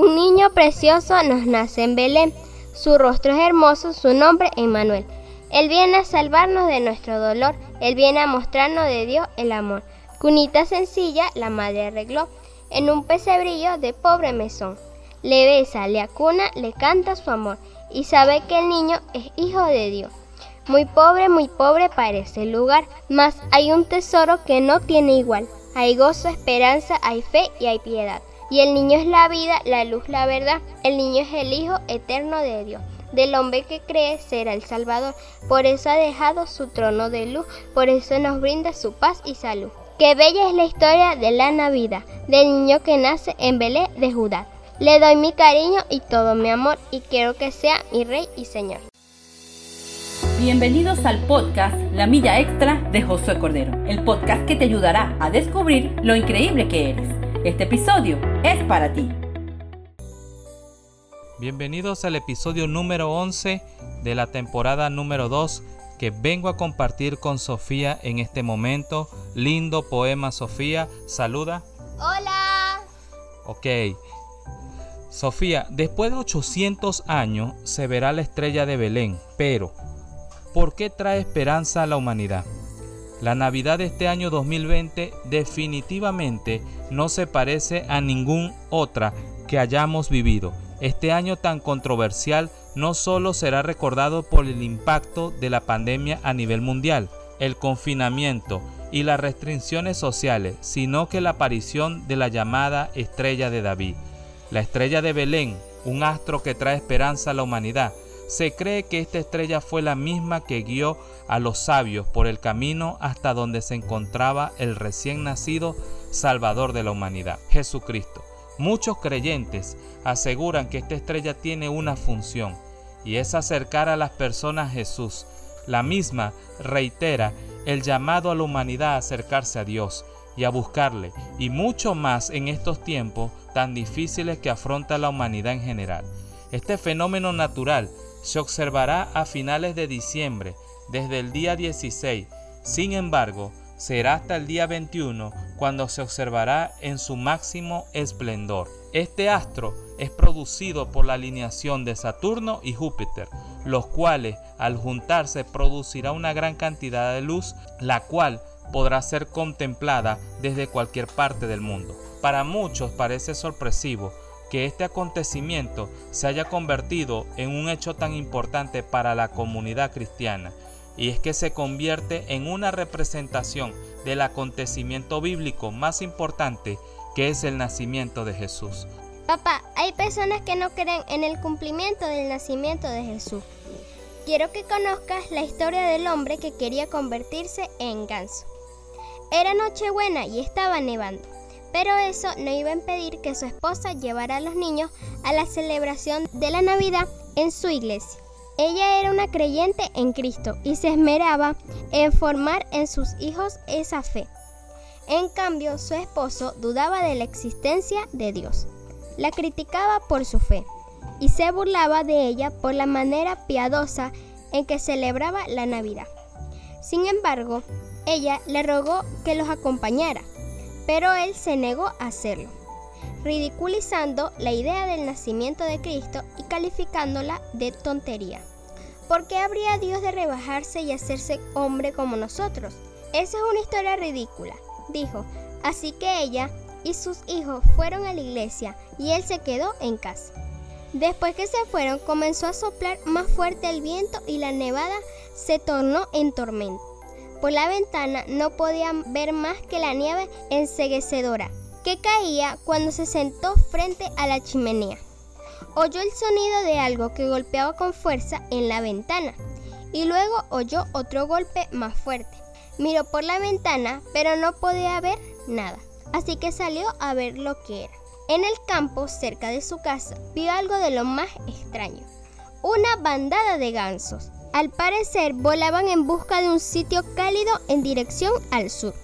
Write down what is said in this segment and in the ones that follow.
Un niño precioso nos nace en Belén. Su rostro es hermoso, su nombre Emmanuel. Él viene a salvarnos de nuestro dolor, Él viene a mostrarnos de Dios el amor. Cunita sencilla la madre arregló, en un pesebrillo de pobre mesón. Le besa, le acuna, le canta su amor, y sabe que el niño es hijo de Dios. Muy pobre, muy pobre parece el lugar, mas hay un tesoro que no tiene igual. Hay gozo, esperanza, hay fe y hay piedad. Y el niño es la vida, la luz, la verdad. El niño es el Hijo eterno de Dios. Del hombre que cree será el Salvador. Por eso ha dejado su trono de luz. Por eso nos brinda su paz y salud. Qué bella es la historia de la Navidad, del niño que nace en Belén de Judá. Le doy mi cariño y todo mi amor y quiero que sea mi rey y señor. Bienvenidos al podcast La Milla Extra de Josué Cordero, el podcast que te ayudará a descubrir lo increíble que eres. Este episodio es para ti. Bienvenidos al episodio número 11 de la temporada número 2 que vengo a compartir con Sofía en este momento. Lindo poema, Sofía. Saluda. Hola. Ok. Sofía, después de 800 años se verá la estrella de Belén, pero ¿por qué trae esperanza a la humanidad? La Navidad de este año 2020 definitivamente no se parece a ninguna otra que hayamos vivido. Este año tan controversial no solo será recordado por el impacto de la pandemia a nivel mundial, el confinamiento y las restricciones sociales, sino que la aparición de la llamada estrella de David. La estrella de Belén, un astro que trae esperanza a la humanidad, se cree que esta estrella fue la misma que guió a los sabios por el camino hasta donde se encontraba el recién nacido Salvador de la humanidad, Jesucristo. Muchos creyentes aseguran que esta estrella tiene una función y es acercar a las personas a Jesús. La misma reitera el llamado a la humanidad a acercarse a Dios y a buscarle, y mucho más en estos tiempos tan difíciles que afronta la humanidad en general. Este fenómeno natural se observará a finales de diciembre, desde el día 16. Sin embargo, será hasta el día 21 cuando se observará en su máximo esplendor. Este astro es producido por la alineación de Saturno y Júpiter, los cuales al juntarse producirá una gran cantidad de luz, la cual podrá ser contemplada desde cualquier parte del mundo. Para muchos parece sorpresivo que este acontecimiento se haya convertido en un hecho tan importante para la comunidad cristiana, y es que se convierte en una representación del acontecimiento bíblico más importante que es el nacimiento de Jesús. Papá, hay personas que no creen en el cumplimiento del nacimiento de Jesús. Quiero que conozcas la historia del hombre que quería convertirse en ganso. Era Nochebuena y estaba nevando. Pero eso no iba a impedir que su esposa llevara a los niños a la celebración de la Navidad en su iglesia. Ella era una creyente en Cristo y se esmeraba en formar en sus hijos esa fe. En cambio, su esposo dudaba de la existencia de Dios. La criticaba por su fe y se burlaba de ella por la manera piadosa en que celebraba la Navidad. Sin embargo, ella le rogó que los acompañara pero él se negó a hacerlo, ridiculizando la idea del nacimiento de Cristo y calificándola de tontería. ¿Por qué habría Dios de rebajarse y hacerse hombre como nosotros? Esa es una historia ridícula, dijo. Así que ella y sus hijos fueron a la iglesia y él se quedó en casa. Después que se fueron comenzó a soplar más fuerte el viento y la nevada se tornó en tormenta. Por la ventana no podían ver más que la nieve enseguecedora que caía cuando se sentó frente a la chimenea. Oyó el sonido de algo que golpeaba con fuerza en la ventana y luego oyó otro golpe más fuerte. Miró por la ventana pero no podía ver nada, así que salió a ver lo que era. En el campo, cerca de su casa, vio algo de lo más extraño. Una bandada de gansos al parecer volaban en busca de un sitio cálido en dirección al sur,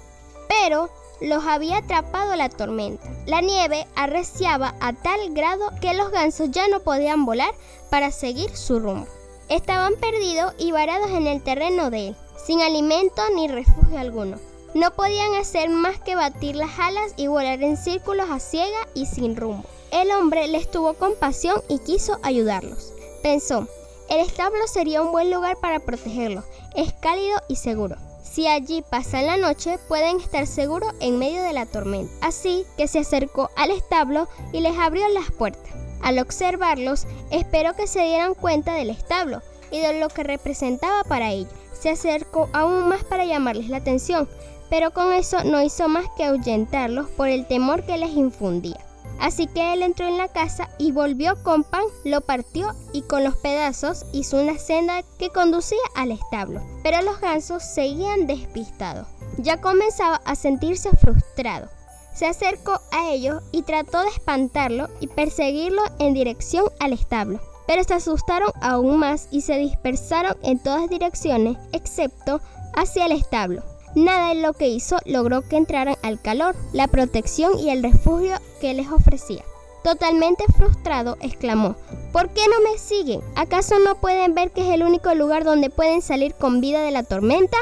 pero los había atrapado la tormenta. La nieve arreciaba a tal grado que los gansos ya no podían volar para seguir su rumbo. Estaban perdidos y varados en el terreno de él, sin alimento ni refugio alguno. No podían hacer más que batir las alas y volar en círculos a ciega y sin rumbo. El hombre les tuvo compasión y quiso ayudarlos. Pensó, el establo sería un buen lugar para protegerlos, es cálido y seguro. Si allí pasan la noche, pueden estar seguros en medio de la tormenta. Así que se acercó al establo y les abrió las puertas. Al observarlos, esperó que se dieran cuenta del establo y de lo que representaba para ellos. Se acercó aún más para llamarles la atención, pero con eso no hizo más que ahuyentarlos por el temor que les infundía. Así que él entró en la casa y volvió con pan, lo partió y con los pedazos hizo una senda que conducía al establo. Pero los gansos seguían despistados. Ya comenzaba a sentirse frustrado. Se acercó a ellos y trató de espantarlo y perseguirlo en dirección al establo. Pero se asustaron aún más y se dispersaron en todas direcciones excepto hacia el establo. Nada de lo que hizo logró que entraran al calor, la protección y el refugio que les ofrecía. Totalmente frustrado, exclamó, ¿por qué no me siguen? ¿Acaso no pueden ver que es el único lugar donde pueden salir con vida de la tormenta?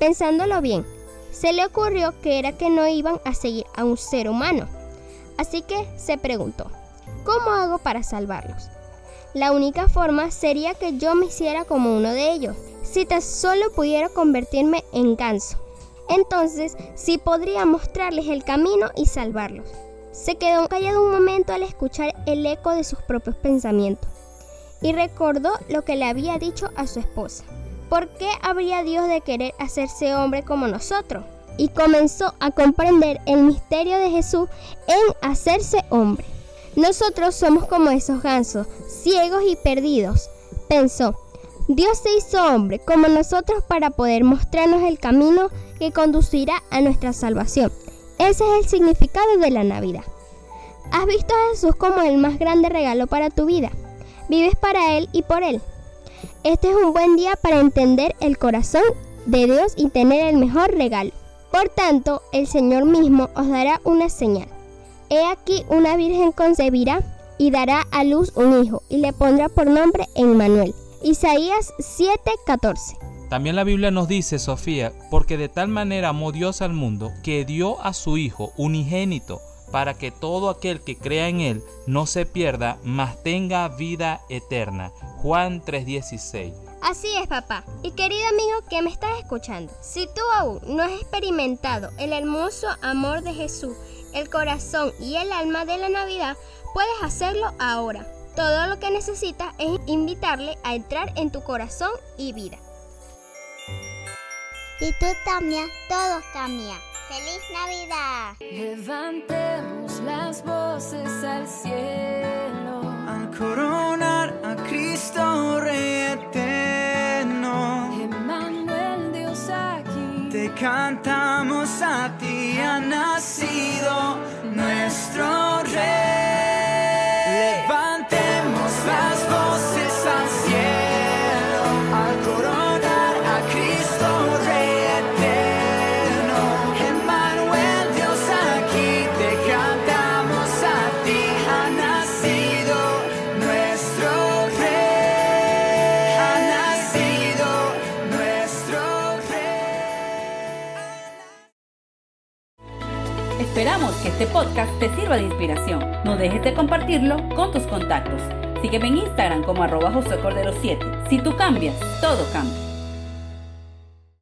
Pensándolo bien, se le ocurrió que era que no iban a seguir a un ser humano. Así que se preguntó, ¿cómo hago para salvarlos? La única forma sería que yo me hiciera como uno de ellos, si tan solo pudiera convertirme en ganso. Entonces sí podría mostrarles el camino y salvarlos. Se quedó callado un momento al escuchar el eco de sus propios pensamientos y recordó lo que le había dicho a su esposa. ¿Por qué habría Dios de querer hacerse hombre como nosotros? Y comenzó a comprender el misterio de Jesús en hacerse hombre. Nosotros somos como esos gansos, ciegos y perdidos, pensó. Dios se hizo hombre como nosotros para poder mostrarnos el camino que conducirá a nuestra salvación. Ese es el significado de la Navidad. ¿Has visto a Jesús como el más grande regalo para tu vida? Vives para Él y por Él. Este es un buen día para entender el corazón de Dios y tener el mejor regalo. Por tanto, el Señor mismo os dará una señal. He aquí una virgen concebirá y dará a luz un hijo y le pondrá por nombre Emmanuel Isaías 7:14. También la Biblia nos dice, Sofía, porque de tal manera amó Dios al mundo que dio a su Hijo unigénito para que todo aquel que crea en Él no se pierda, mas tenga vida eterna. Juan 3:16. Así es, papá. Y querido amigo que me estás escuchando, si tú aún no has experimentado el hermoso amor de Jesús, el corazón y el alma de la Navidad, puedes hacerlo ahora. Todo lo que necesitas es invitarle a entrar en tu corazón y vida. Y tú también, todo cambia. ¡Feliz Navidad! Levantemos las voces al cielo. Al coronar a Cristo Rey eterno. Emmanuel, Dios aquí. Te cantamos a ti, ha Esperamos que este podcast te sirva de inspiración. No dejes de compartirlo con tus contactos. Sígueme en Instagram como arroba José Cordero 7. Si tú cambias, todo cambia.